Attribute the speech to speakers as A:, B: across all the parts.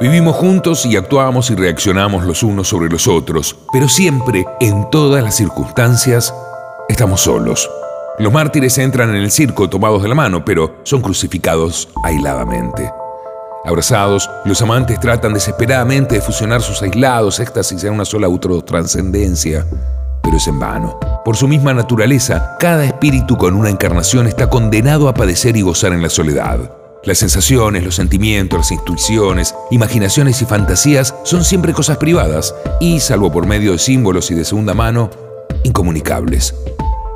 A: Vivimos juntos y actuamos y reaccionamos los unos sobre los otros, pero siempre, en todas las circunstancias, estamos solos. Los mártires entran en el circo tomados de la mano, pero son crucificados aisladamente. Abrazados, los amantes tratan desesperadamente de fusionar sus aislados éxtasis en una sola autotranscendencia, pero es en vano. Por su misma naturaleza, cada espíritu con una encarnación está condenado a padecer y gozar en la soledad. Las sensaciones, los sentimientos, las intuiciones, imaginaciones y fantasías son siempre cosas privadas y, salvo por medio de símbolos y de segunda mano, incomunicables.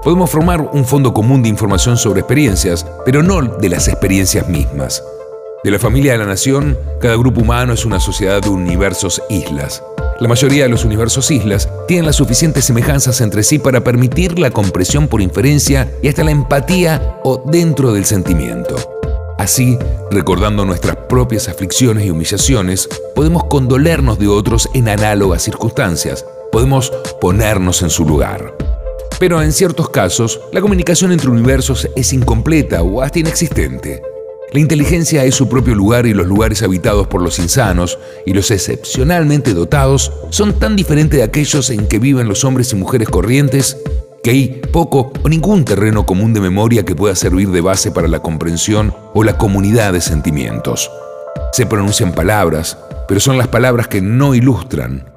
A: Podemos formar un fondo común de información sobre experiencias, pero no de las experiencias mismas. De la familia de la nación, cada grupo humano es una sociedad de universos islas. La mayoría de los universos islas tienen las suficientes semejanzas entre sí para permitir la compresión por inferencia y hasta la empatía o dentro del sentimiento. Así, recordando nuestras propias aflicciones y humillaciones, podemos condolernos de otros en análogas circunstancias, podemos ponernos en su lugar. Pero en ciertos casos, la comunicación entre universos es incompleta o hasta inexistente. La inteligencia es su propio lugar y los lugares habitados por los insanos y los excepcionalmente dotados son tan diferentes de aquellos en que viven los hombres y mujeres corrientes que hay poco o ningún terreno común de memoria que pueda servir de base para la comprensión o la comunidad de sentimientos. Se pronuncian palabras, pero son las palabras que no ilustran.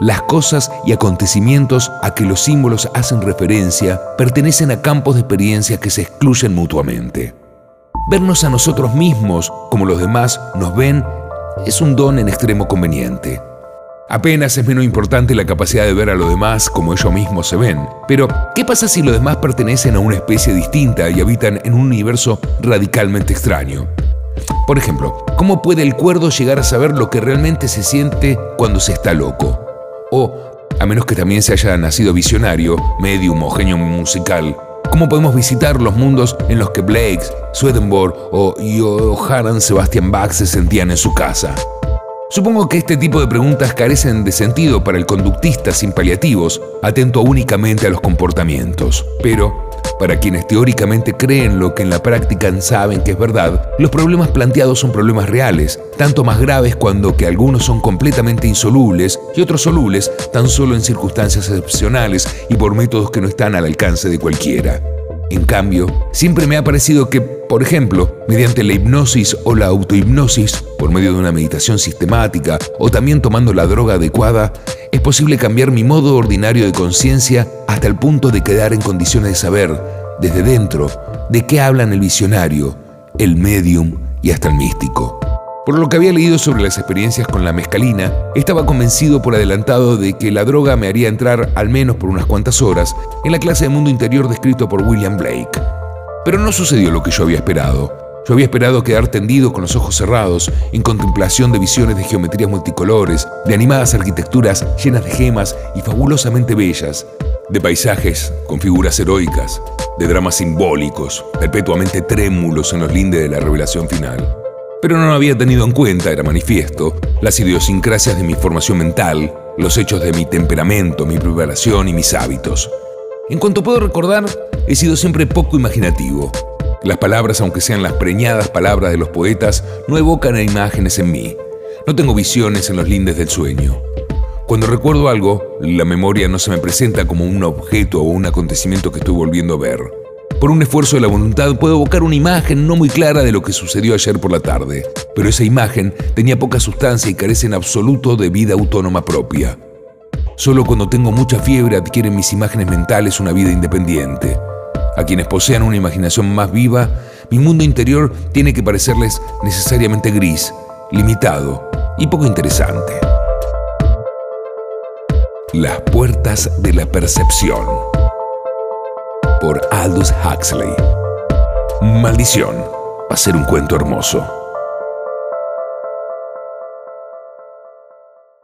A: Las cosas y acontecimientos a que los símbolos hacen referencia pertenecen a campos de experiencia que se excluyen mutuamente. Vernos a nosotros mismos como los demás nos ven es un don en extremo conveniente. Apenas es menos importante la capacidad de ver a los demás como ellos mismos se ven. Pero, ¿qué pasa si los demás pertenecen a una especie distinta y habitan en un universo radicalmente extraño? Por ejemplo, ¿cómo puede el cuerdo llegar a saber lo que realmente se siente cuando se está loco? O, a menos que también se haya nacido visionario, medium o genio musical, ¿cómo podemos visitar los mundos en los que Blake, Swedenborg o Johann Sebastian Bach se sentían en su casa? Supongo que este tipo de preguntas carecen de sentido para el conductista sin paliativos, atento únicamente a los comportamientos. Pero, para quienes teóricamente creen lo que en la práctica saben que es verdad, los problemas planteados son problemas reales, tanto más graves cuando que algunos son completamente insolubles y otros solubles tan solo en circunstancias excepcionales y por métodos que no están al alcance de cualquiera. En cambio, siempre me ha parecido que, por ejemplo, mediante la hipnosis o la autohipnosis, por medio de una meditación sistemática o también tomando la droga adecuada, es posible cambiar mi modo ordinario de conciencia hasta el punto de quedar en condiciones de saber, desde dentro, de qué hablan el visionario, el medium y hasta el místico. Por lo que había leído sobre las experiencias con la mescalina, estaba convencido por adelantado de que la droga me haría entrar al menos por unas cuantas horas en la clase de mundo interior descrito por William Blake. Pero no sucedió lo que yo había esperado. Yo había esperado quedar tendido con los ojos cerrados, en contemplación de visiones de geometrías multicolores, de animadas arquitecturas llenas de gemas y fabulosamente bellas, de paisajes con figuras heroicas, de dramas simbólicos, perpetuamente trémulos en los lindes de la revelación final pero no había tenido en cuenta, era manifiesto, las idiosincrasias de mi formación mental, los hechos de mi temperamento, mi preparación y mis hábitos. En cuanto puedo recordar, he sido siempre poco imaginativo. Las palabras, aunque sean las preñadas palabras de los poetas, no evocan imágenes en mí. No tengo visiones en los lindes del sueño. Cuando recuerdo algo, la memoria no se me presenta como un objeto o un acontecimiento que estoy volviendo a ver. Por un esfuerzo de la voluntad puedo evocar una imagen no muy clara de lo que sucedió ayer por la tarde, pero esa imagen tenía poca sustancia y carece en absoluto de vida autónoma propia. Solo cuando tengo mucha fiebre adquieren mis imágenes mentales una vida independiente. A quienes posean una imaginación más viva, mi mundo interior tiene que parecerles necesariamente gris, limitado y poco interesante. Las puertas de la percepción por Aldous Huxley. Maldición, va a ser un cuento hermoso.